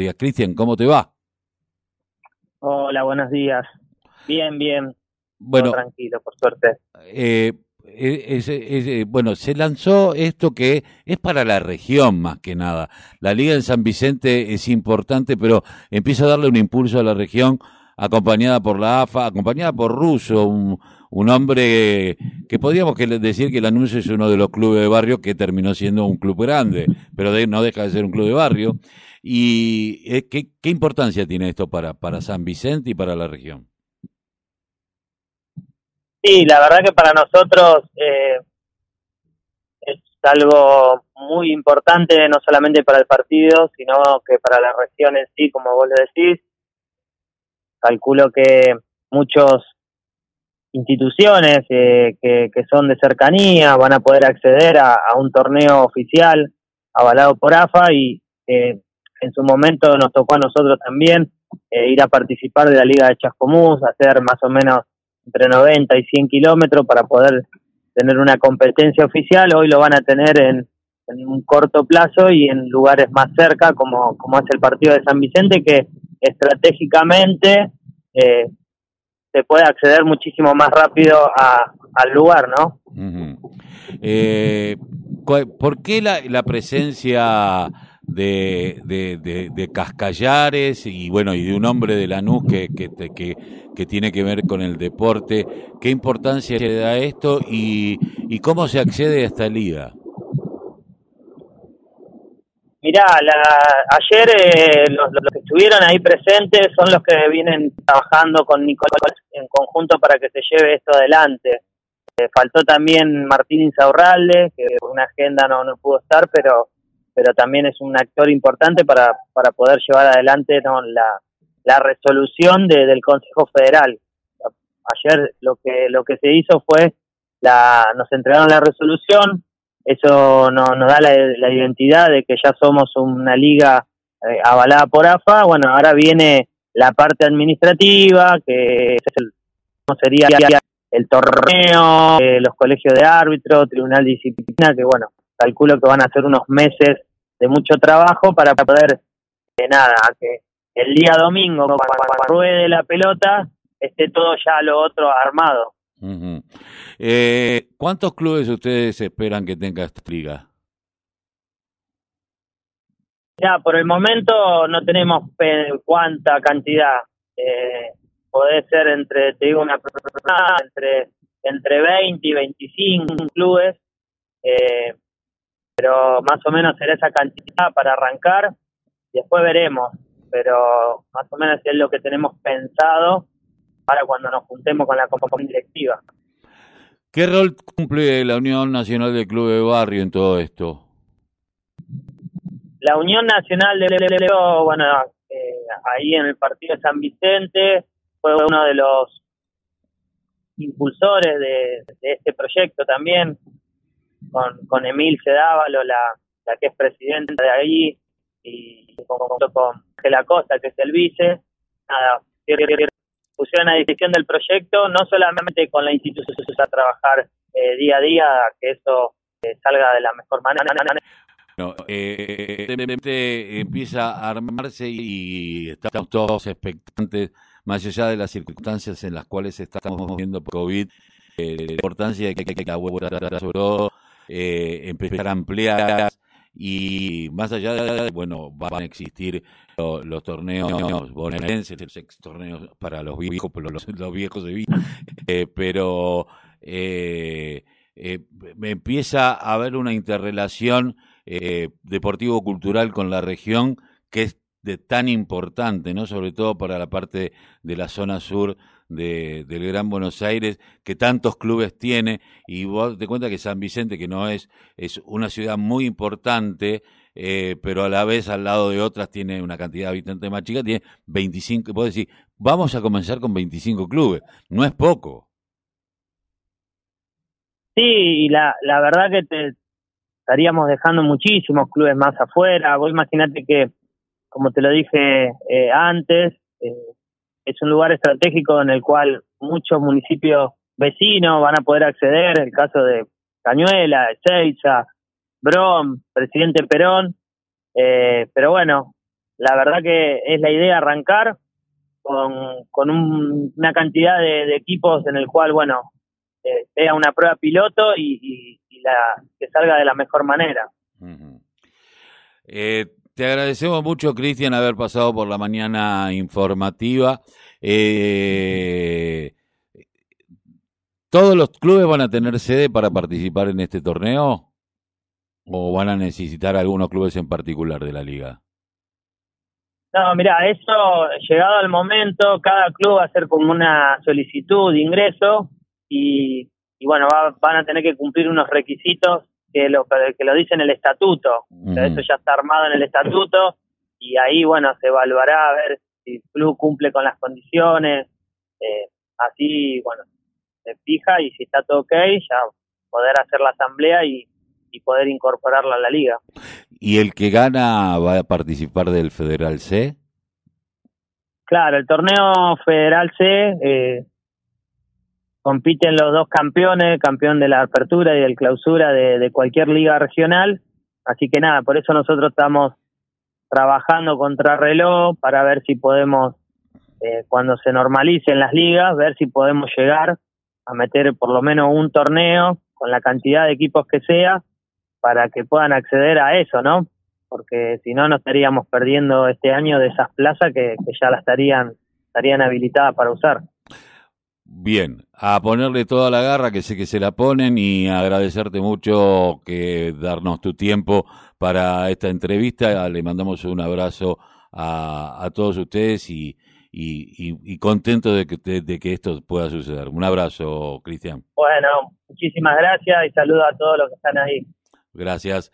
días. Cristian, ¿cómo te va? Hola, buenos días. Bien, bien. Bueno, tranquilo, por suerte. Eh, eh, bueno, se lanzó esto que es para la región más que nada. La Liga de San Vicente es importante, pero empieza a darle un impulso a la región, acompañada por la AFA, acompañada por Russo, un, un hombre que podríamos decir que el anuncio es uno de los clubes de barrio que terminó siendo un club grande, pero no deja de ser un club de barrio. ¿Y eh, ¿qué, qué importancia tiene esto para, para San Vicente y para la región? Sí, la verdad que para nosotros eh, es algo muy importante, no solamente para el partido, sino que para la región en sí, como vos lo decís. Calculo que muchos instituciones eh, que, que, son de cercanía van a poder acceder a, un torneo oficial avalado por AFA y eh, en su momento nos tocó a nosotros también eh, ir a participar de la Liga de Chascomús, hacer más o menos entre 90 y 100 kilómetros para poder tener una competencia oficial. Hoy lo van a tener en, un corto plazo y en lugares más cerca, como, como es el partido de San Vicente, que estratégicamente eh, se puede acceder muchísimo más rápido a, al lugar, ¿no? eh, ¿Por qué la, la presencia de, de, de, Cascallares y bueno y de un hombre de Lanús que, que, que, que tiene que ver con el deporte? ¿Qué importancia le da esto y, y cómo se accede a esta liga? Mirá, la, ayer eh, los, que estuvieron ahí presentes son los que vienen trabajando con Nicolás en conjunto para que se lleve esto adelante. Eh, faltó también Martín Insaurralde, que una agenda no, no pudo estar, pero pero también es un actor importante para, para poder llevar adelante la, la resolución del Consejo Federal. Ayer lo que lo que se hizo fue la nos entregaron la resolución, eso no, nos da la, identidad de que ya somos una liga eh, avalada por AFA. Bueno, ahora viene la parte administrativa, que es el, sería el torneo, eh, los colegios de árbitro, tribunal de disciplina, que bueno, calculo que van a ser unos meses de mucho trabajo para poder, de nada, que el día domingo, cuando, ruede la pelota, esté todo ya lo otro armado. Eh, ¿Cuántos clubes ustedes esperan que tenga esta liga? Ya, por el momento no tenemos cuánta cantidad. Eh, puede ser entre, te digo, una entre, entre 20 y 25 clubes, eh, pero más o menos será esa cantidad para arrancar. Después veremos, pero más o menos es lo que tenemos pensado para cuando nos juntemos con la comisión directiva. ¿Qué rol cumple la Unión Nacional de Club de Barrio en todo esto? La Unión Nacional de bueno, eh, ahí en el partido de San Vicente, fue uno de los impulsores de, este proyecto también, con, con Emil Cedávalo, la, la que es presidenta de ahí, y junto con Gela Costa, que es el vice, nada, pusieron a disposición del proyecto, no solamente con la institución a trabajar eh, día a día, que eso eh, salga de la mejor manera. No, eh, empieza a armarse y estamos todos expectantes, más allá de las circunstancias en las cuales estamos viendo COVID, eh, la importancia de que, que la web eh, empezar a ampliar y más allá de, bueno, van a existir los, torneos bonaerenses, los torneos para los viejos, los, los viejos de vida, eh, pero eh, eh, empieza a haber una interrelación deportivo-cultural con la región que es de tan importante, ¿no? Sobre todo para la parte de la zona sur de, del Gran Buenos Aires, que tantos clubes tiene, y vos te cuenta que San Vicente, que no es, es una ciudad muy importante, eh, pero a la vez al lado de otras tiene una cantidad de habitantes más chica, tiene 25, puedo decir, vamos a comenzar con 25 clubes, no es poco. Sí, y la, la verdad que te estaríamos dejando muchísimos clubes más afuera, vos imaginate que, como te lo dije eh, antes, eh, es un lugar estratégico en el cual muchos municipios vecinos van a poder acceder, el caso de Cañuela, Ezeiza, Brom, Presidente Perón, eh, pero bueno, la verdad que es la idea arrancar con, con una cantidad de, equipos en el cual, bueno, eh, sea una prueba piloto y, la, que salga de la mejor manera. eh, te agradecemos mucho, Cristian, haber pasado por la mañana informativa. Eh, ¿Todos los clubes van a tener sede para participar en este torneo? ¿O van a necesitar algunos clubes en particular de la liga? No, mira, eso, llegado el momento, cada club va a hacer como una solicitud de ingreso y, bueno, van a tener que cumplir unos requisitos que lo, que lo dice en el estatuto. eso ya está armado en el estatuto y ahí, bueno, se evaluará a ver si el club cumple con las condiciones. Eh, así, bueno, se fija y si está todo ok, ya poder hacer la asamblea y, y poder incorporarla a la liga. ¿Y el que gana va a participar del Federal C? Claro, el torneo Federal C eh, compiten los dos campeones, campeón de la apertura y del clausura de, cualquier liga regional. Así que nada, por eso nosotros estamos trabajando contra reloj para ver si podemos, eh, cuando se normalicen las ligas, ver si podemos llegar a meter por lo menos un torneo con la cantidad de equipos que sea para que puedan acceder a eso, ¿no? Porque si no, nos estaríamos perdiendo este año de esas plazas que, ya las estarían, estarían habilitadas para usar. Bien, a ponerle toda la garra, que sé que se la ponen, y agradecerte mucho que darnos tu tiempo para esta entrevista. Le mandamos un abrazo a, a todos ustedes y, y, y, contento de que, de, que esto pueda suceder. Un abrazo, Cristian. Bueno, muchísimas gracias y saludo a todos los que están ahí. Gracias.